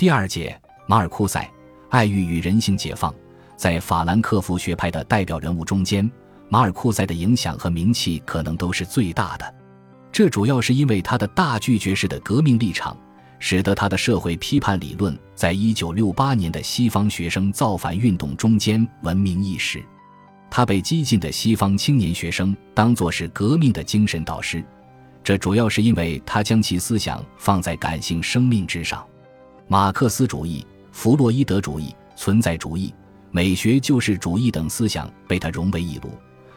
第二节，马尔库塞，爱欲与人性解放。在法兰克福学派的代表人物中间，马尔库塞的影响和名气可能都是最大的。这主要是因为他的大拒绝式的革命立场，使得他的社会批判理论在一九六八年的西方学生造反运动中间闻名一时。他被激进的西方青年学生当作是革命的精神导师，这主要是因为他将其思想放在感性生命之上。马克思主义、弗洛伊德主义、存在主义。美学救世主义等思想被他融为一炉，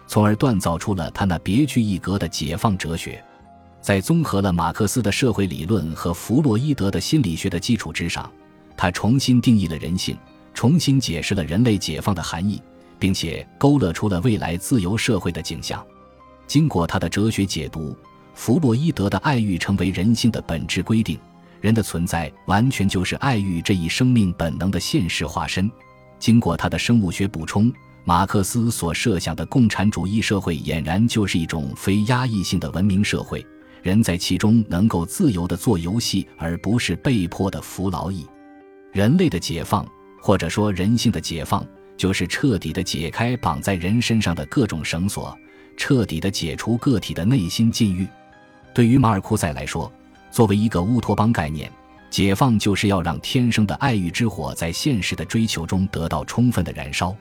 从而锻造出了他那别具一格的解放哲学。在综合了马克思的社会理论和弗洛伊德的心理学的基础之上，他重新定义了人性，重新解释了人类解放的含义，并且勾勒出了未来自由社会的景象。经过他的哲学解读，弗洛伊德的爱欲成为人性的本质规定，人的存在完全就是爱欲这一生命本能的现实化身。经过他的生物学补充，马克思所设想的共产主义社会俨然就是一种非压抑性的文明社会，人在其中能够自由地做游戏，而不是被迫的服劳役。人类的解放，或者说人性的解放，就是彻底的解开绑在人身上的各种绳索，彻底的解除个体的内心禁欲。对于马尔库塞来说，作为一个乌托邦概念。解放就是要让天生的爱欲之火在现实的追求中得到充分的燃烧，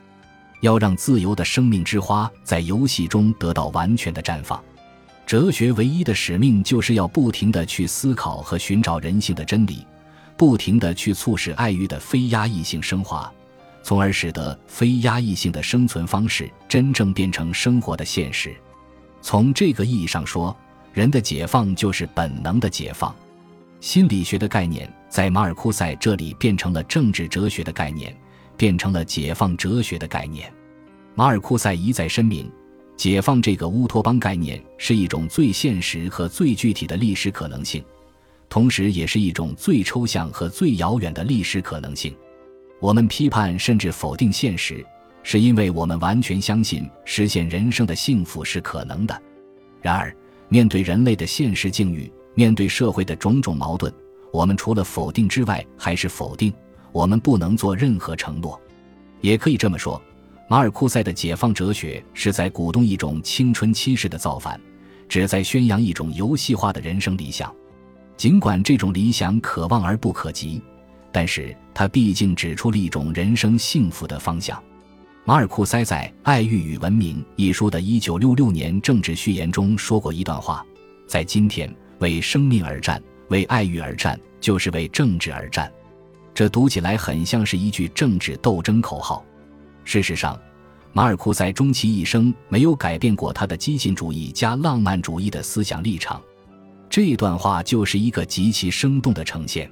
要让自由的生命之花在游戏中得到完全的绽放。哲学唯一的使命就是要不停地去思考和寻找人性的真理，不停地去促使爱欲的非压抑性升华，从而使得非压抑性的生存方式真正变成生活的现实。从这个意义上说，人的解放就是本能的解放。心理学的概念在马尔库塞这里变成了政治哲学的概念，变成了解放哲学的概念。马尔库塞一再声明，解放这个乌托邦概念是一种最现实和最具体的历史可能性，同时也是一种最抽象和最遥远的历史可能性。我们批判甚至否定现实，是因为我们完全相信实现人生的幸福是可能的。然而，面对人类的现实境遇，面对社会的种种矛盾，我们除了否定之外还是否定。我们不能做任何承诺。也可以这么说，马尔库塞的解放哲学是在鼓动一种青春期式的造反，旨在宣扬一种游戏化的人生理想。尽管这种理想可望而不可及，但是他毕竟指出了一种人生幸福的方向。马尔库塞在《爱欲与文明》一书的一九六六年政治序言中说过一段话：在今天。为生命而战，为爱欲而战，就是为政治而战。这读起来很像是一句政治斗争口号。事实上，马尔库塞终其一生没有改变过他的激进主义加浪漫主义的思想立场。这段话就是一个极其生动的呈现。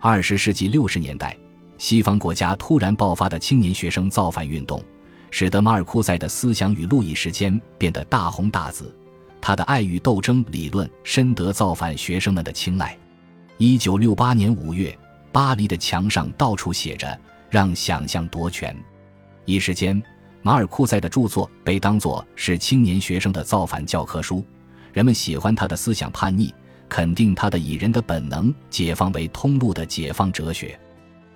二十世纪六十年代，西方国家突然爆发的青年学生造反运动，使得马尔库塞的思想与路易时间变得大红大紫。他的爱与斗争理论深得造反学生们的青睐。一九六八年五月，巴黎的墙上到处写着“让想象夺权”。一时间，马尔库塞的著作被当作是青年学生的造反教科书。人们喜欢他的思想叛逆，肯定他的以人的本能解放为通路的解放哲学。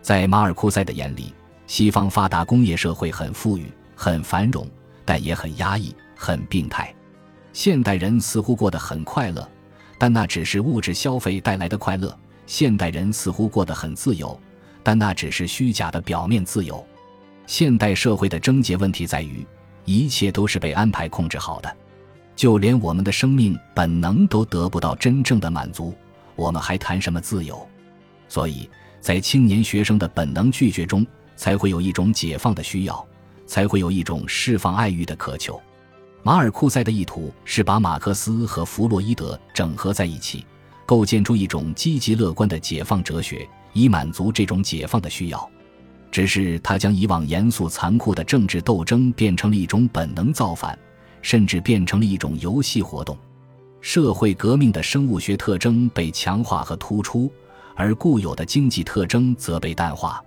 在马尔库塞的眼里，西方发达工业社会很富裕、很繁荣，但也很压抑、很病态。现代人似乎过得很快乐，但那只是物质消费带来的快乐。现代人似乎过得很自由，但那只是虚假的表面自由。现代社会的症结问题在于，一切都是被安排控制好的，就连我们的生命本能都得不到真正的满足，我们还谈什么自由？所以在青年学生的本能拒绝中，才会有一种解放的需要，才会有一种释放爱欲的渴求。马尔库塞的意图是把马克思和弗洛伊德整合在一起，构建出一种积极乐观的解放哲学，以满足这种解放的需要。只是他将以往严肃残酷的政治斗争变成了一种本能造反，甚至变成了一种游戏活动。社会革命的生物学特征被强化和突出，而固有的经济特征则被淡化。